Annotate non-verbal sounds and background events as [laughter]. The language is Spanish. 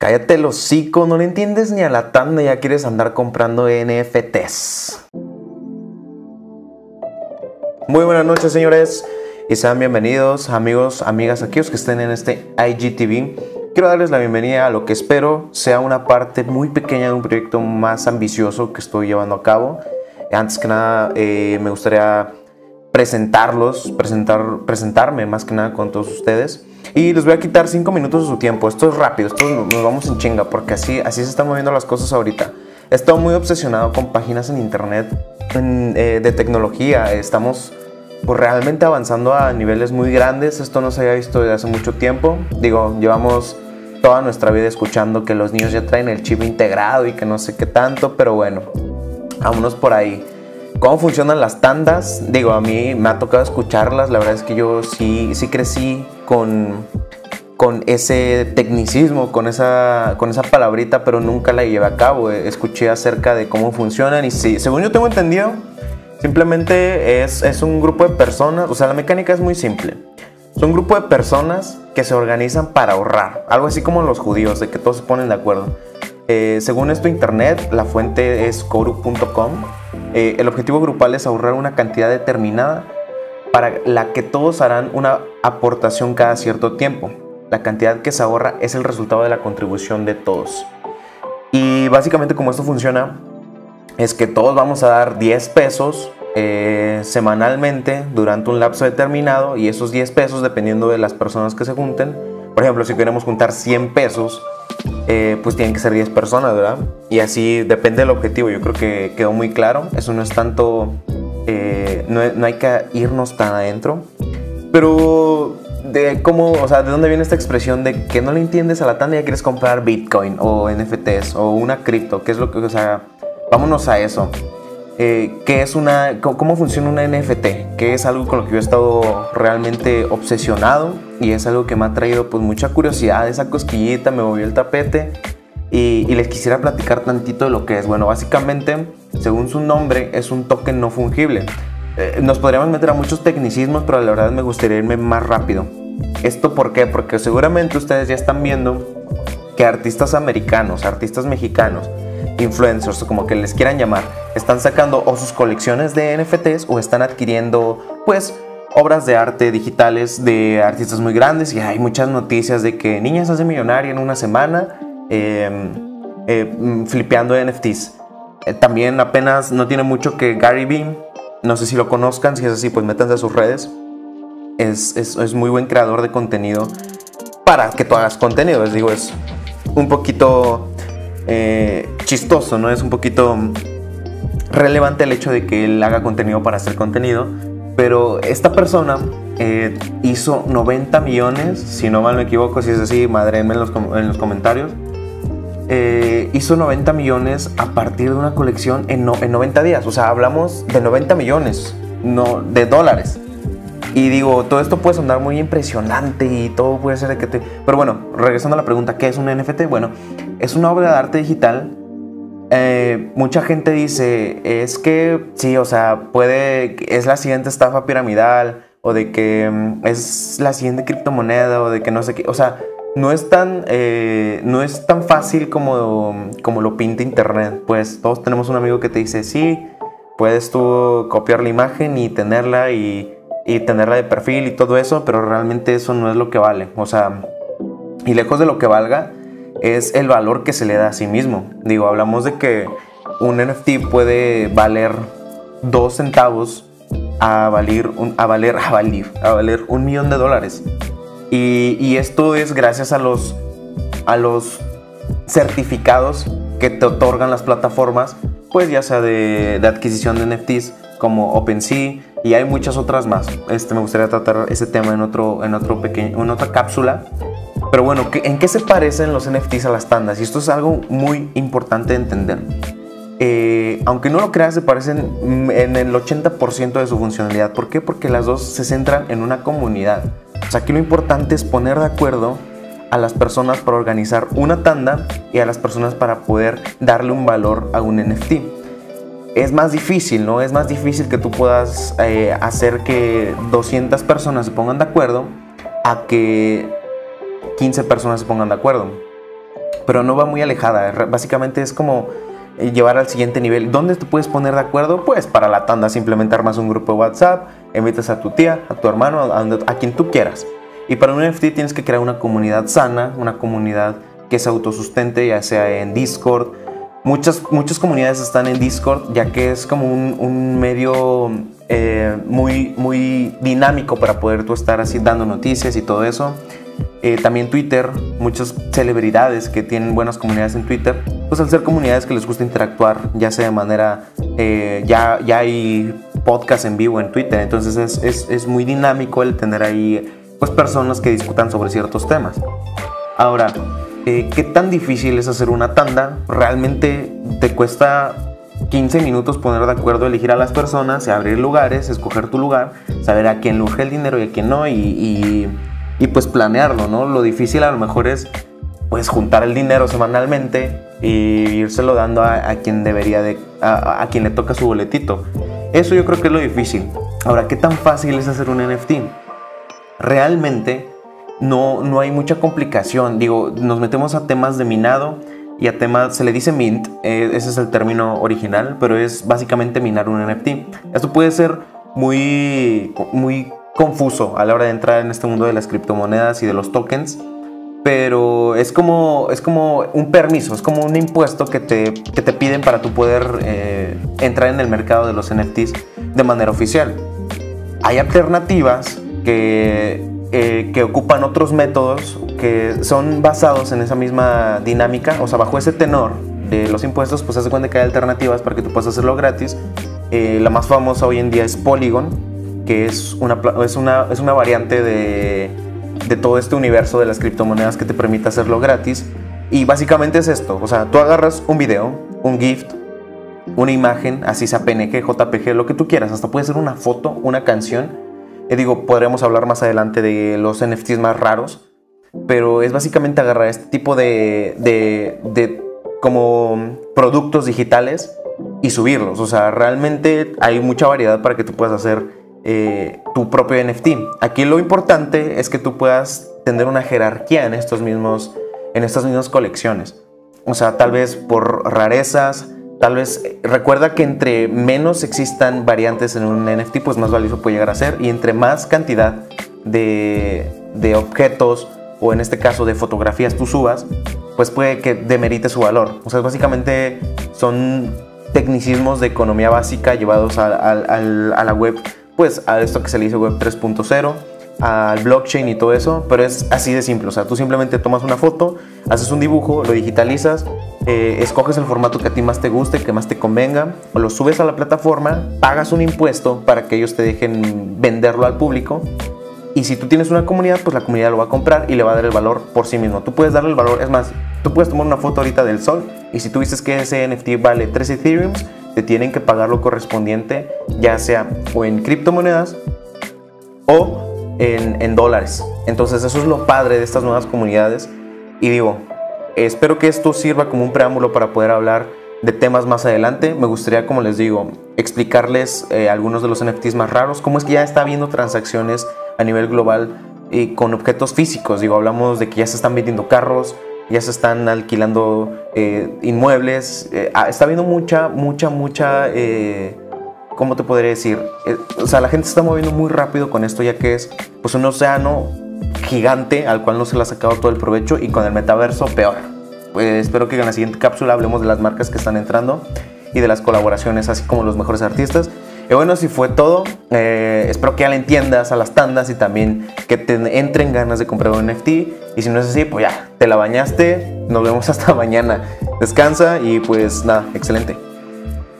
Cállate el hocico, no le entiendes ni a la tanda, ya quieres andar comprando NFTs. Muy buenas noches, señores, y sean bienvenidos, amigos, amigas, aquellos que estén en este IGTV. Quiero darles la bienvenida a lo que espero sea una parte muy pequeña de un proyecto más ambicioso que estoy llevando a cabo. Antes que nada, eh, me gustaría presentarlos, presentar, presentarme más que nada con todos ustedes. Y les voy a quitar 5 minutos de su tiempo. Esto es rápido, esto nos vamos en chinga, porque así, así se están moviendo las cosas ahorita. He estado muy obsesionado con páginas en internet eh, de tecnología. Estamos pues, realmente avanzando a niveles muy grandes. Esto no se había visto desde hace mucho tiempo. Digo, llevamos toda nuestra vida escuchando que los niños ya traen el chip integrado y que no sé qué tanto, pero bueno, vámonos por ahí. ¿Cómo funcionan las tandas? Digo, a mí me ha tocado escucharlas. La verdad es que yo sí, sí crecí con, con ese tecnicismo, con esa, con esa palabrita, pero nunca la llevé a cabo. Escuché acerca de cómo funcionan y sí, según yo tengo entendido, simplemente es, es un grupo de personas, o sea, la mecánica es muy simple. Es un grupo de personas que se organizan para ahorrar, algo así como los judíos, de que todos se ponen de acuerdo. Eh, según esto, internet, la fuente es coru.com eh, el objetivo grupal es ahorrar una cantidad determinada para la que todos harán una aportación cada cierto tiempo. La cantidad que se ahorra es el resultado de la contribución de todos. Y básicamente como esto funciona es que todos vamos a dar 10 pesos eh, semanalmente durante un lapso determinado y esos 10 pesos dependiendo de las personas que se junten. Por ejemplo, si queremos juntar 100 pesos, eh, pues tienen que ser 10 personas, ¿verdad? Y así depende del objetivo, yo creo que quedó muy claro, eso no es tanto, eh, no, hay que irnos tan adentro, pero de cómo, o sea, de dónde viene esta expresión de que no le entiendes a la tanda y ya quieres comprar Bitcoin o NFTs o una cripto, ¿qué es lo que, o sea, vámonos a eso. Eh, qué es una, cómo funciona una NFT, que es algo con lo que yo he estado realmente obsesionado y es algo que me ha traído pues mucha curiosidad, esa cosquillita, me movió el tapete y, les quisiera platicar tantito de lo que es. Bueno, básicamente, según su nombre, es un token no fungible. Eh, nos podríamos meter a muchos tecnicismos, pero la verdad me gustaría irme más rápido. ¿Esto por qué? Porque seguramente ustedes ya están viendo que artistas americanos, artistas mexicanos, influencers como que les quieran llamar, están sacando o sus colecciones de NFTs o están adquiriendo pues obras de arte digitales de artistas muy grandes y hay muchas noticias de que niñas hace millonaria en una semana em, eh, mm, flipeando NFTs. Eh, también apenas no tiene mucho que Gary Vee, no sé si lo conozcan, si es así pues métanse a sus redes. Es, es, es muy buen creador de contenido para que tú hagas contenido, les digo, es un poquito eh, chistoso, ¿no? Es un poquito relevante el hecho de que él haga contenido para hacer contenido, pero esta persona eh, hizo 90 millones, si no mal me equivoco, si es así, madrenme en los, en los comentarios. Eh, hizo 90 millones a partir de una colección en, en 90 días. O sea, hablamos de 90 millones, no de dólares. Y digo, todo esto puede sonar muy impresionante y todo puede ser de que te... Pero bueno, regresando a la pregunta, ¿qué es un NFT? Bueno, es una obra de arte digital. Eh, mucha gente dice, es que sí, o sea, puede, es la siguiente estafa piramidal o de que mm, es la siguiente criptomoneda o de que no sé qué. O sea, no es tan, eh, no es tan fácil como, como lo pinta internet. Pues todos tenemos un amigo que te dice, sí, puedes tú copiar la imagen y tenerla y y tenerla de perfil y todo eso, pero realmente eso no es lo que vale. O sea, y lejos de lo que valga, es el valor que se le da a sí mismo. Digo, hablamos de que un NFT puede valer dos centavos a valer un, a valer, a valer, a valer un millón de dólares. Y, esto es gracias a los, a los certificados que te otorgan las plataformas, pues ya sea de, de adquisición de NFTs como OpenSea, y hay muchas otras más. Este, me gustaría tratar ese tema en, otro, en, otro pequeño, en otra cápsula. Pero bueno, ¿en qué se parecen los NFTs a las tandas? Y esto es algo muy importante de entender. Eh, aunque no lo creas, se parecen en el 80% de su funcionalidad. ¿Por qué? Porque las dos se centran en una comunidad. O sea, aquí lo importante es poner de acuerdo a las personas para organizar una tanda y a las personas para poder darle un valor a un NFT es más difícil, ¿no? Es más difícil que tú puedas eh, hacer que 200 personas se pongan de acuerdo a que 15 personas se pongan de acuerdo. pero no va muy alejada. Básicamente es como eh, llevar al siguiente nivel. ¿Dónde te puedes poner de acuerdo? Pues para la tanda simplemente armas un grupo de WhatsApp, invitas a tu tía, a tu hermano, a, a quien tú quieras. Y para un NFT tienes que crear una comunidad sana, una comunidad que se autosustente, ya sea en Discord. Muchas, muchas comunidades están en Discord, ya que es como un, medio eh, muy, muy dinámico para poder tú estar así dando noticias y todo eso. Eh, también Twitter, muchas celebridades que tienen buenas comunidades en Twitter, pues al ser comunidades que les gusta interactuar, ya sea de manera, eh, ya, ya hay podcast en vivo en Twitter, entonces es, es, es, muy dinámico el tener ahí pues personas que discutan sobre ciertos temas. Ahora, eh, ¿qué tan difícil es hacer una tanda? Realmente te cuesta 15 minutos poner de acuerdo, elegir a las personas, abrir lugares, escoger tu lugar, saber a quién le urge el dinero y a quién no, y pues planearlo, ¿no? Lo difícil a lo mejor es pues juntar el dinero semanalmente y írselo dando a, quien debería de, a, quien le toca su boletito. Eso yo creo que es lo difícil. Ahora, ¿qué tan fácil es hacer un NFT? Realmente no, no hay mucha complicación. Digo, nos metemos a temas de minado y a temas, se le dice mint, eh, ese es el término original, pero es básicamente minar un NFT. Esto puede ser muy, muy confuso a la hora de entrar en este mundo de las criptomonedas y de los tokens, pero es como, es como un permiso, es como un impuesto que te, que te piden para tu poder eh, entrar en el mercado de los NFTs de manera oficial. Hay alternativas que, eh, que ocupan otros métodos que son basados en esa misma dinámica, o sea, bajo ese tenor de los impuestos, pues hace cuenta que hay alternativas para que tú puedas hacerlo gratis. Eh, la más famosa hoy en día es Polygon, que es una, es una, es una variante de, de todo este universo de las criptomonedas que te permite hacerlo gratis. Y básicamente es esto, o sea, tú agarras un video, un gift, una imagen, así sea PNG, JPG, lo que tú quieras, hasta puede ser una foto, una canción. Y digo, podremos hablar más adelante de los NFTs más raros, pero es básicamente agarrar este tipo de, de, de como productos digitales y subirlos. O sea, realmente hay mucha variedad para que tú puedas hacer eh, tu propio NFT. Aquí lo importante es que tú puedas tener una jerarquía en, estos mismos, en estas mismas colecciones. O sea, tal vez por rarezas, tal vez recuerda que entre menos existan variantes en un NFT, pues más valioso puede llegar a ser. Y entre más cantidad de, de objetos o en este caso de fotografías tú subas, pues puede que demerite su valor. O sea, básicamente son tecnicismos de economía básica llevados a, a la web pues a esto que se le dice Web 3.0, al blockchain y todo eso, pero es así de simple, o sea, tú simplemente tomas una foto, haces un dibujo, lo digitalizas, eh, escoges el formato que a ti más te guste, que más te convenga, lo subes a la plataforma, pagas un impuesto para que ellos te dejen venderlo al público. Y si tú tienes una comunidad, pues la comunidad lo va a comprar y le va a dar el valor por sí mismo. Tú puedes darle el valor, es más, tú puedes tomar una foto ahorita del sol y si tú dices que ese NFT vale 3 Ethereum, te tienen que pagar lo correspondiente, ya sea o en criptomonedas o en, dólares. Entonces eso es lo padre de estas nuevas comunidades. Y digo, espero que esto sirva como un preámbulo para poder hablar de temas más adelante. Me gustaría, como les digo, explicarles eh, algunos de los NFTs más raros, cómo es que ya está habiendo transacciones a nivel global y con objetos físicos. Digo, hablamos de que ya se están vendiendo carros, ya se están alquilando eh, inmuebles, eh, ah, está habiendo mucha, mucha, mucha, eh, ¿cómo te podría decir? o sea, la gente se está moviendo muy rápido con esto ya que es pues un océano gigante al cual no se le ha sacado todo el provecho y con el metaverso peor. Pues espero que en la siguiente cápsula hablemos de las marcas que están entrando y de las colaboraciones, así como los mejores artistas. Y bueno, si fue todo. Eh, espero que ya le entiendas a las tandas y también que te entren ganas de comprar un NFT. Y si no es así, pues ya, te la bañaste. Nos vemos [laughs] hasta mañana. Descansa y pues nada, excelente.